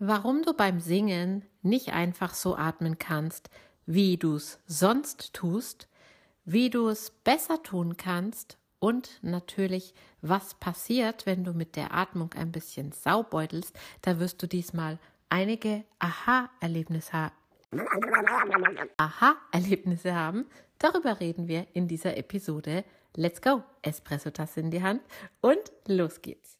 warum du beim Singen nicht einfach so atmen kannst, wie du es sonst tust, wie du es besser tun kannst und natürlich, was passiert, wenn du mit der Atmung ein bisschen saubeutelst. Da wirst du diesmal einige Aha-Erlebnisse haben. Aha-Erlebnisse haben. Darüber reden wir in dieser Episode. Let's go! Espresso-Tasse in die Hand und los geht's.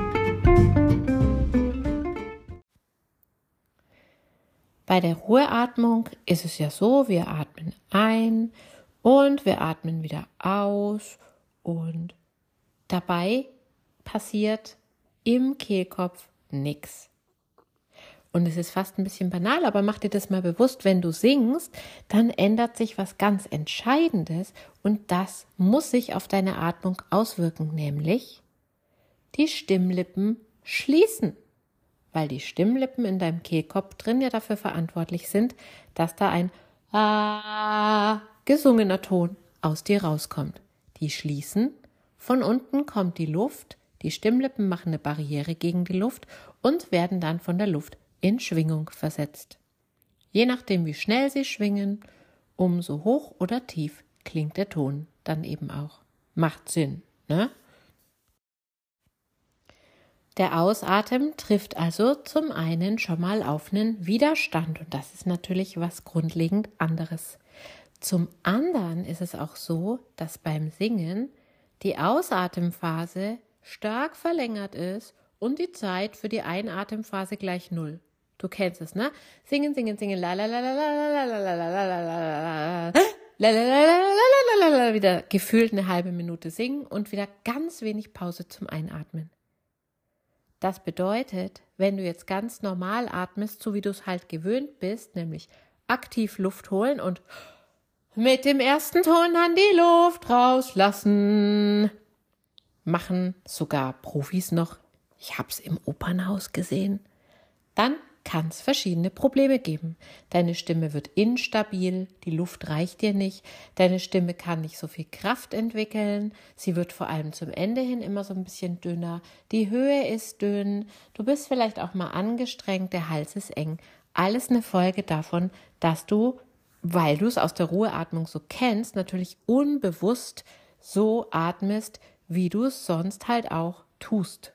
Bei der Ruheatmung ist es ja so, wir atmen ein und wir atmen wieder aus und dabei passiert im Kehlkopf nichts. Und es ist fast ein bisschen banal, aber mach dir das mal bewusst, wenn du singst, dann ändert sich was ganz Entscheidendes und das muss sich auf deine Atmung auswirken, nämlich die Stimmlippen schließen weil die Stimmlippen in deinem Kehlkopf drin ja dafür verantwortlich sind, dass da ein gesungener Ton aus dir rauskommt. Die schließen, von unten kommt die Luft, die Stimmlippen machen eine Barriere gegen die Luft und werden dann von der Luft in Schwingung versetzt. Je nachdem, wie schnell sie schwingen, umso hoch oder tief klingt der Ton dann eben auch. Macht Sinn, ne? Der Ausatmen trifft also zum einen schon mal auf einen Widerstand und das ist natürlich was grundlegend anderes. Zum anderen ist es auch so, dass beim Singen die Ausatemphase stark verlängert ist und die Zeit für die Einatemphase gleich null. Du kennst es, ne? Singen, singen, singen, la la la la la la la la la la la wieder gefühlt eine halbe Minute singen und wieder ganz wenig Pause zum Einatmen. Das bedeutet, wenn du jetzt ganz normal atmest, so wie du es halt gewöhnt bist, nämlich aktiv Luft holen und mit dem ersten Ton dann die Luft rauslassen, machen sogar Profis noch. Ich hab's im Opernhaus gesehen. Dann kann es verschiedene Probleme geben. Deine Stimme wird instabil, die Luft reicht dir nicht, deine Stimme kann nicht so viel Kraft entwickeln, sie wird vor allem zum Ende hin immer so ein bisschen dünner, die Höhe ist dünn, du bist vielleicht auch mal angestrengt, der Hals ist eng. Alles eine Folge davon, dass du, weil du es aus der Ruheatmung so kennst, natürlich unbewusst so atmest, wie du es sonst halt auch tust.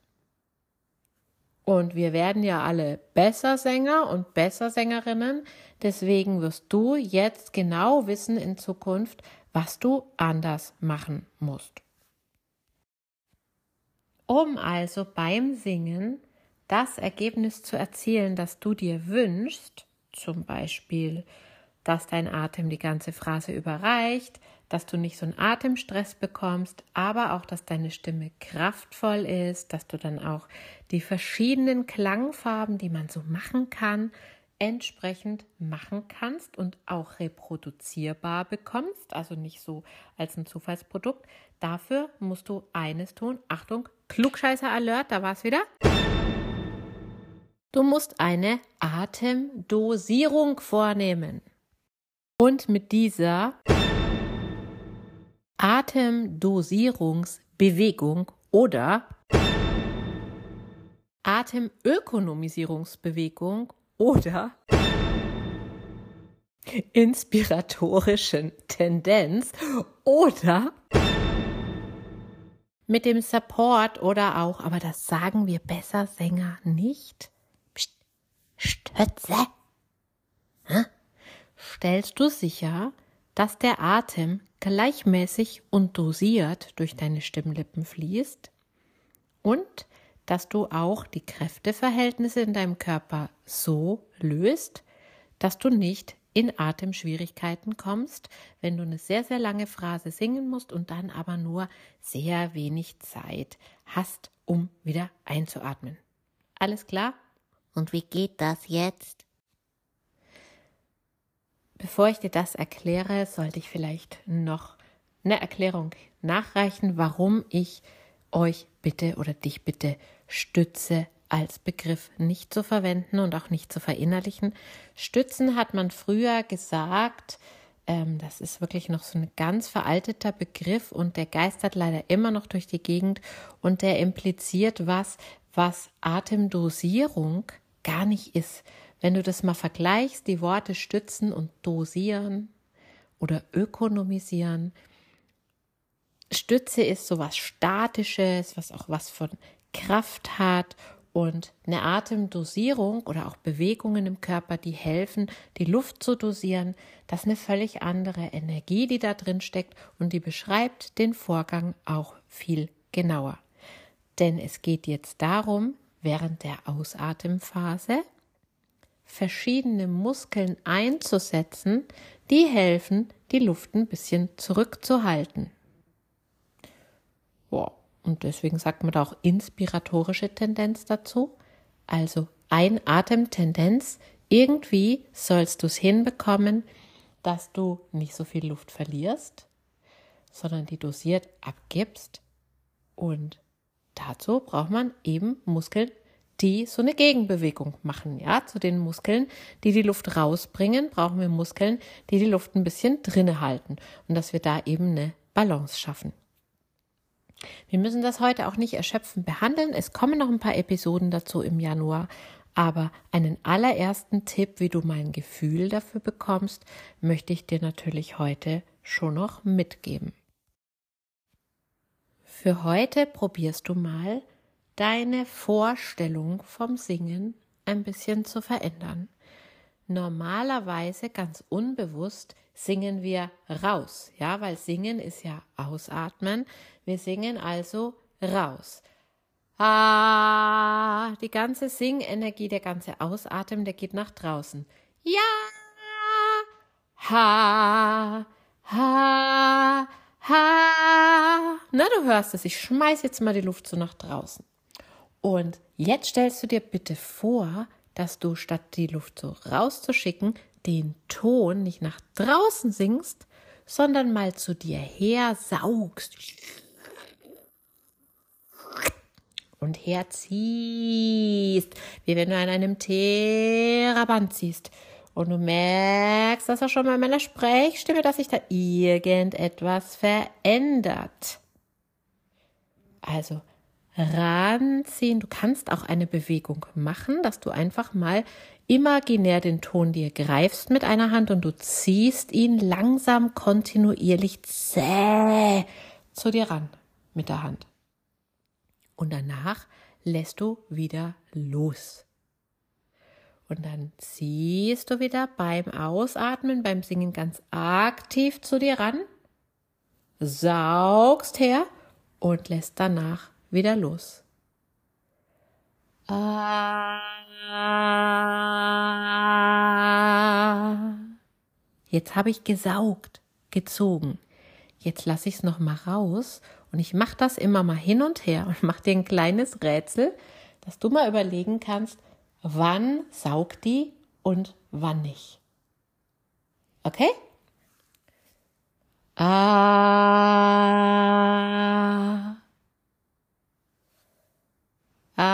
Und wir werden ja alle besser Sänger und besser Sängerinnen. Deswegen wirst du jetzt genau wissen in Zukunft, was du anders machen musst. Um also beim Singen das Ergebnis zu erzielen, das du dir wünschst, zum Beispiel, dass dein Atem die ganze Phrase überreicht, dass du nicht so einen Atemstress bekommst, aber auch, dass deine Stimme kraftvoll ist, dass du dann auch die verschiedenen Klangfarben, die man so machen kann, entsprechend machen kannst und auch reproduzierbar bekommst, also nicht so als ein Zufallsprodukt. Dafür musst du eines tun. Achtung, Klugscheißer Alert, da war es wieder. Du musst eine Atemdosierung vornehmen. Und mit dieser Atemdosierungsbewegung oder Atemökonomisierungsbewegung oder inspiratorischen Tendenz oder mit dem Support oder auch, aber das sagen wir besser Sänger nicht. Psst, Stütze. Stellst du sicher, dass der Atem gleichmäßig und dosiert durch deine Stimmlippen fließt und dass du auch die Kräfteverhältnisse in deinem Körper so löst, dass du nicht in Atemschwierigkeiten kommst, wenn du eine sehr, sehr lange Phrase singen musst und dann aber nur sehr wenig Zeit hast, um wieder einzuatmen. Alles klar? Und wie geht das jetzt? Bevor ich dir das erkläre, sollte ich vielleicht noch eine Erklärung nachreichen, warum ich euch bitte oder dich bitte stütze als Begriff nicht zu verwenden und auch nicht zu verinnerlichen. Stützen hat man früher gesagt, ähm, das ist wirklich noch so ein ganz veralteter Begriff und der geistert leider immer noch durch die Gegend und der impliziert was, was Atemdosierung gar nicht ist. Wenn du das mal vergleichst, die Worte stützen und dosieren oder ökonomisieren, Stütze ist so was Statisches, was auch was von Kraft hat und eine Atemdosierung oder auch Bewegungen im Körper, die helfen, die Luft zu dosieren, das ist eine völlig andere Energie, die da drin steckt und die beschreibt den Vorgang auch viel genauer. Denn es geht jetzt darum, während der Ausatemphase verschiedene Muskeln einzusetzen, die helfen, die Luft ein bisschen zurückzuhalten. Wow. Und deswegen sagt man da auch inspiratorische Tendenz dazu. Also Einatemtendenz. Irgendwie sollst du es hinbekommen, dass du nicht so viel Luft verlierst, sondern die dosiert abgibst. Und dazu braucht man eben Muskeln, die so eine Gegenbewegung machen. Ja, zu den Muskeln, die die Luft rausbringen, brauchen wir Muskeln, die die Luft ein bisschen drinne halten und dass wir da eben eine Balance schaffen. Wir müssen das heute auch nicht erschöpfend behandeln. Es kommen noch ein paar Episoden dazu im Januar. Aber einen allerersten Tipp, wie du mein Gefühl dafür bekommst, möchte ich dir natürlich heute schon noch mitgeben. Für heute probierst du mal, deine Vorstellung vom Singen ein bisschen zu verändern. Normalerweise ganz unbewusst singen wir raus, ja, weil singen ist ja ausatmen. Wir singen also raus. Ah, die ganze Singenergie, der ganze Ausatmen, der geht nach draußen. Ja, ha, ha, ha. Na, du hörst es. Ich schmeiß jetzt mal die Luft so nach draußen. Und jetzt stellst du dir bitte vor, dass du statt die Luft so rauszuschicken, den Ton nicht nach draußen singst, sondern mal zu dir her saugst und herziehst, wie wenn du an einem Theraband ziehst. Und du merkst, dass auch schon bei meiner Sprechstimme, dass sich da irgendetwas verändert. Also ranziehen. Du kannst auch eine Bewegung machen, dass du einfach mal imaginär den Ton dir greifst mit einer Hand und du ziehst ihn langsam kontinuierlich zäh zu dir ran mit der Hand. Und danach lässt du wieder los. Und dann ziehst du wieder beim Ausatmen, beim Singen ganz aktiv zu dir ran, saugst her und lässt danach wieder los. Jetzt habe ich gesaugt, gezogen. Jetzt lasse ich es noch mal raus und ich mache das immer mal hin und her und mache dir ein kleines Rätsel, dass du mal überlegen kannst, wann saugt die und wann nicht. Okay? Ah. Na,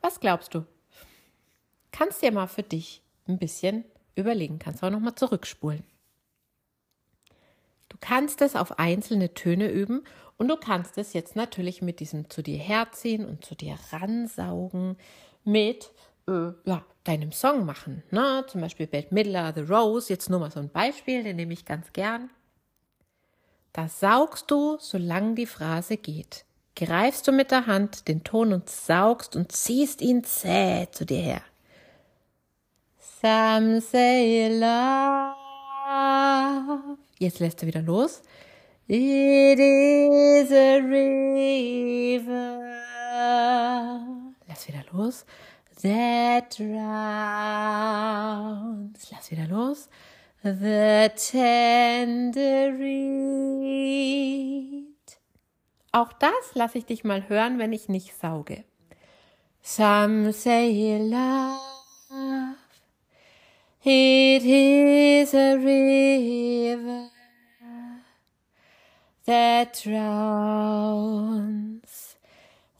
was glaubst du? Kannst dir mal für dich ein bisschen überlegen, kannst auch noch mal zurückspulen. Du kannst es auf einzelne Töne üben und du kannst es jetzt natürlich mit diesem zu dir herziehen und zu dir ransaugen mit äh, ja, deinem Song machen. Ne? Zum Beispiel Bette Midler, The Rose, jetzt nur mal so ein Beispiel, den nehme ich ganz gern. Da saugst du, solange die Phrase geht. greifst du mit der Hand den Ton und saugst und ziehst ihn zäh zu dir her. Some say love. Jetzt lässt du wieder los. It is a river. Lass wieder los. That drowns. Lass wieder los. The tender reed. Auch das lasse ich dich mal hören, wenn ich nicht sauge. Some say love. It is a river that drowns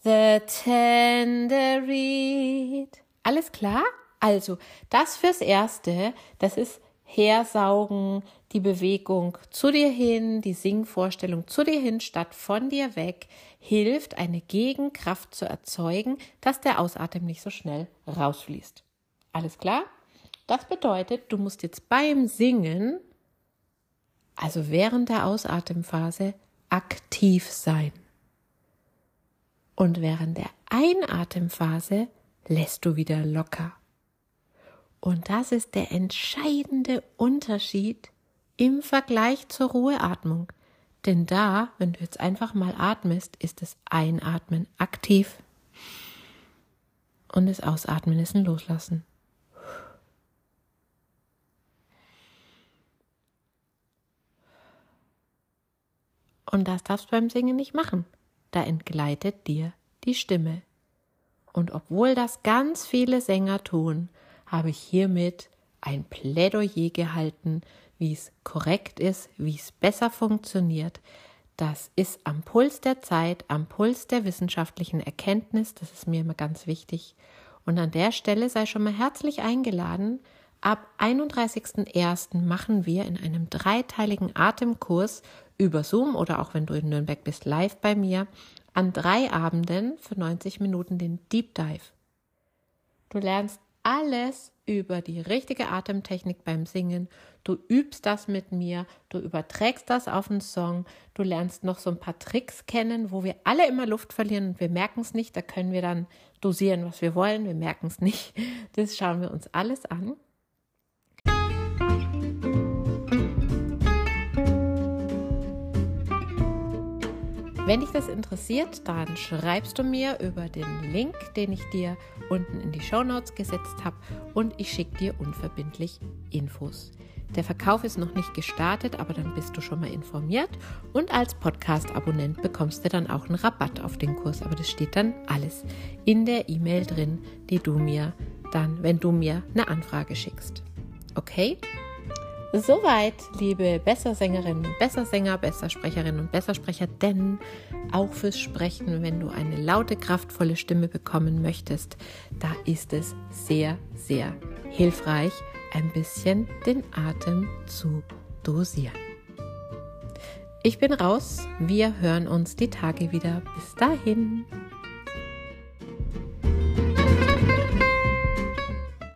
the tender reed. Alles klar? Also, das fürs Erste, das ist Hersaugen, die Bewegung zu dir hin, die Singvorstellung zu dir hin statt von dir weg, hilft, eine Gegenkraft zu erzeugen, dass der Ausatem nicht so schnell rausfließt. Alles klar? Das bedeutet, du musst jetzt beim Singen, also während der Ausatemphase, aktiv sein. Und während der Einatemphase lässt du wieder locker. Und das ist der entscheidende Unterschied im Vergleich zur Ruheatmung. Denn da, wenn du jetzt einfach mal atmest, ist das Einatmen aktiv und das Ausatmen ist ein Loslassen. Und das darfst du beim Singen nicht machen. Da entgleitet dir die Stimme. Und obwohl das ganz viele Sänger tun, habe ich hiermit ein Plädoyer gehalten, wie es korrekt ist, wie es besser funktioniert. Das ist am Puls der Zeit, am Puls der wissenschaftlichen Erkenntnis, das ist mir immer ganz wichtig. Und an der Stelle sei schon mal herzlich eingeladen, Ab 31.01. machen wir in einem dreiteiligen Atemkurs über Zoom oder auch wenn du in Nürnberg bist, live bei mir, an drei Abenden für 90 Minuten den Deep Dive. Du lernst alles über die richtige Atemtechnik beim Singen. Du übst das mit mir, du überträgst das auf einen Song, du lernst noch so ein paar Tricks kennen, wo wir alle immer Luft verlieren und wir merken es nicht. Da können wir dann dosieren, was wir wollen, wir merken es nicht. Das schauen wir uns alles an. Wenn dich das interessiert, dann schreibst du mir über den Link, den ich dir unten in die Show Notes gesetzt habe und ich schicke dir unverbindlich Infos. Der Verkauf ist noch nicht gestartet, aber dann bist du schon mal informiert und als Podcast-Abonnent bekommst du dann auch einen Rabatt auf den Kurs. Aber das steht dann alles in der E-Mail drin, die du mir dann, wenn du mir eine Anfrage schickst. Okay? Soweit, liebe Bessersängerinnen Bessersänger, Bessersprecherinnen und Bessersprecher, denn auch fürs Sprechen, wenn du eine laute, kraftvolle Stimme bekommen möchtest, da ist es sehr, sehr hilfreich, ein bisschen den Atem zu dosieren. Ich bin raus, wir hören uns die Tage wieder. Bis dahin.